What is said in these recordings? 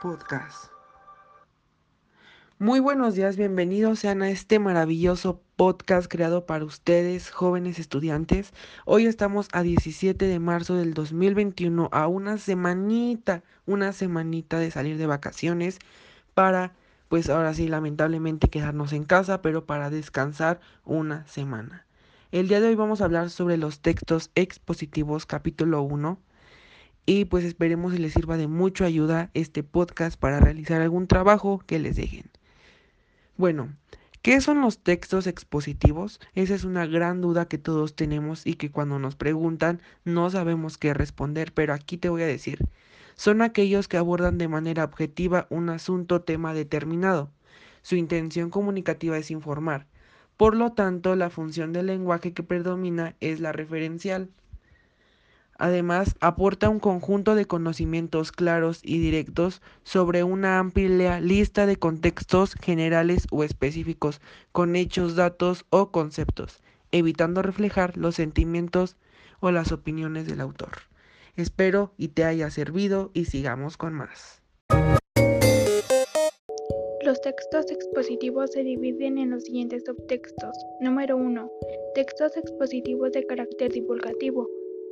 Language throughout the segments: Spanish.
Podcast. Muy buenos días, bienvenidos sean a este maravilloso podcast creado para ustedes, jóvenes estudiantes. Hoy estamos a 17 de marzo del 2021, a una semanita, una semanita de salir de vacaciones para, pues ahora sí, lamentablemente quedarnos en casa, pero para descansar una semana. El día de hoy vamos a hablar sobre los textos expositivos capítulo 1 y pues esperemos que les sirva de mucha ayuda este podcast para realizar algún trabajo que les dejen. Bueno, ¿qué son los textos expositivos? Esa es una gran duda que todos tenemos y que cuando nos preguntan no sabemos qué responder, pero aquí te voy a decir. Son aquellos que abordan de manera objetiva un asunto o tema determinado. Su intención comunicativa es informar. Por lo tanto, la función del lenguaje que predomina es la referencial. Además, aporta un conjunto de conocimientos claros y directos sobre una amplia lista de contextos generales o específicos, con hechos, datos o conceptos, evitando reflejar los sentimientos o las opiniones del autor. Espero y te haya servido y sigamos con más. Los textos expositivos se dividen en los siguientes subtextos. Número 1. Textos expositivos de carácter divulgativo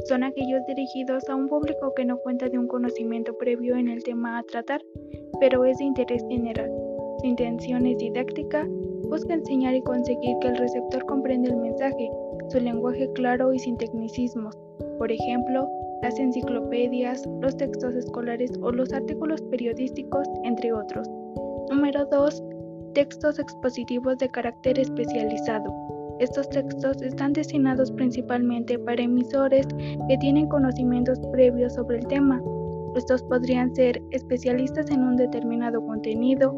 son aquellos dirigidos a un público que no cuenta de un conocimiento previo en el tema a tratar, pero es de interés general. Su intención es didáctica, busca enseñar y conseguir que el receptor comprenda el mensaje, su lenguaje claro y sin tecnicismos. Por ejemplo, las enciclopedias, los textos escolares o los artículos periodísticos, entre otros. Número 2. Textos expositivos de carácter especializado estos textos están destinados principalmente para emisores que tienen conocimientos previos sobre el tema. Estos podrían ser especialistas en un determinado contenido,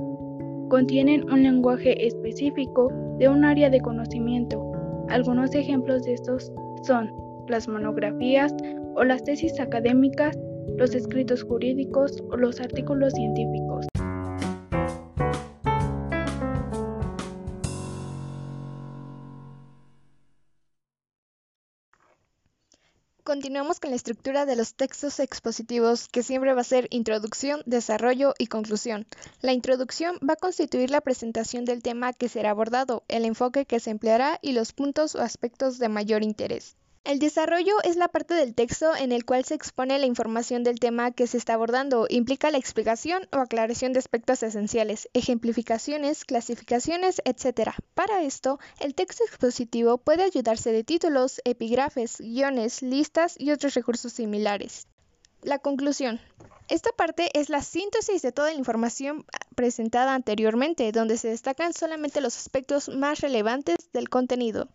contienen un lenguaje específico de un área de conocimiento. Algunos ejemplos de estos son las monografías o las tesis académicas, los escritos jurídicos o los artículos científicos. Continuamos con la estructura de los textos expositivos, que siempre va a ser introducción, desarrollo y conclusión. La introducción va a constituir la presentación del tema que será abordado, el enfoque que se empleará y los puntos o aspectos de mayor interés. El desarrollo es la parte del texto en el cual se expone la información del tema que se está abordando. Implica la explicación o aclaración de aspectos esenciales, ejemplificaciones, clasificaciones, etc. Para esto, el texto expositivo puede ayudarse de títulos, epígrafes, guiones, listas y otros recursos similares. La conclusión. Esta parte es la síntesis de toda la información presentada anteriormente, donde se destacan solamente los aspectos más relevantes del contenido.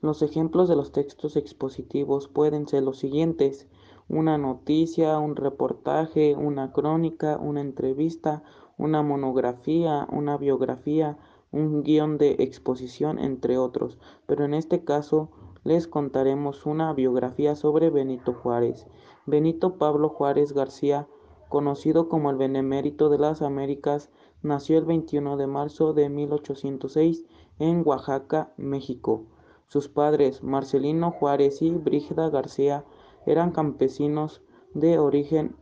Los ejemplos de los textos expositivos pueden ser los siguientes: una noticia, un reportaje, una crónica, una entrevista, una monografía, una biografía, un guion de exposición, entre otros. Pero en este caso les contaremos una biografía sobre Benito Juárez. Benito Pablo Juárez García, conocido como el Benemérito de las Américas, nació el 21 de marzo de 1806 en Oaxaca, México. Sus padres, Marcelino Juárez y Brígida García, eran campesinos de origen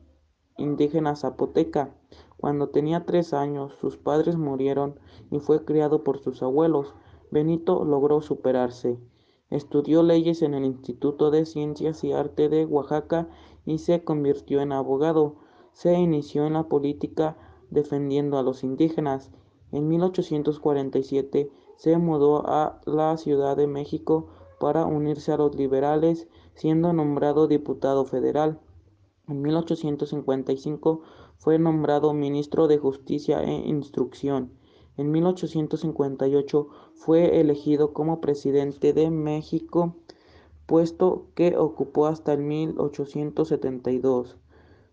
indígena zapoteca. Cuando tenía tres años, sus padres murieron y fue criado por sus abuelos. Benito logró superarse. Estudió leyes en el Instituto de Ciencias y Arte de Oaxaca y se convirtió en abogado. Se inició en la política defendiendo a los indígenas. En 1847 se mudó a la Ciudad de México para unirse a los liberales, siendo nombrado diputado federal. En 1855 fue nombrado ministro de Justicia e Instrucción. En 1858 fue elegido como presidente de México, puesto que ocupó hasta el 1872.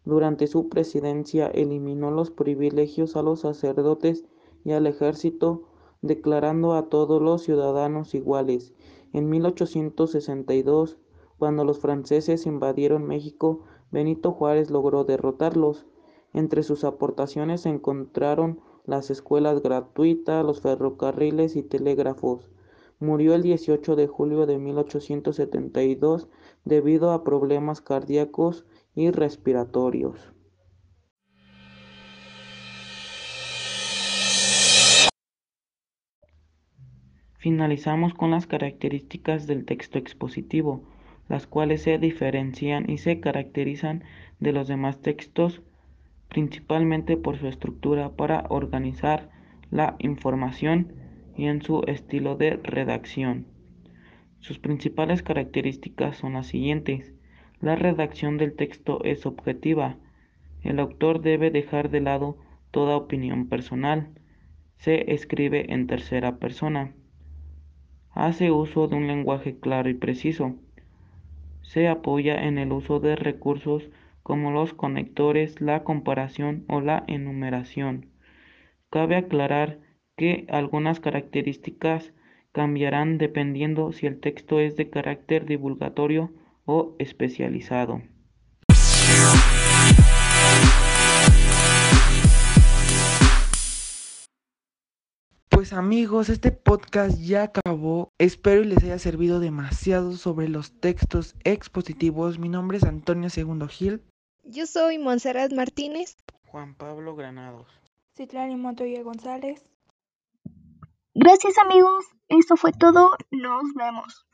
Durante su presidencia eliminó los privilegios a los sacerdotes y al ejército, declarando a todos los ciudadanos iguales. En 1862, cuando los franceses invadieron México, Benito Juárez logró derrotarlos. Entre sus aportaciones se encontraron las escuelas gratuitas, los ferrocarriles y telégrafos. Murió el 18 de julio de 1872 debido a problemas cardíacos y respiratorios. Finalizamos con las características del texto expositivo, las cuales se diferencian y se caracterizan de los demás textos principalmente por su estructura para organizar la información y en su estilo de redacción. Sus principales características son las siguientes. La redacción del texto es objetiva. El autor debe dejar de lado toda opinión personal. Se escribe en tercera persona hace uso de un lenguaje claro y preciso. Se apoya en el uso de recursos como los conectores, la comparación o la enumeración. Cabe aclarar que algunas características cambiarán dependiendo si el texto es de carácter divulgatorio o especializado. Pues amigos, este podcast ya acabó. Espero y les haya servido demasiado sobre los textos expositivos. Mi nombre es Antonio Segundo Gil. Yo soy Montserrat Martínez. Juan Pablo Granados. Citlani Montoya González. Gracias amigos, eso fue todo. Nos vemos.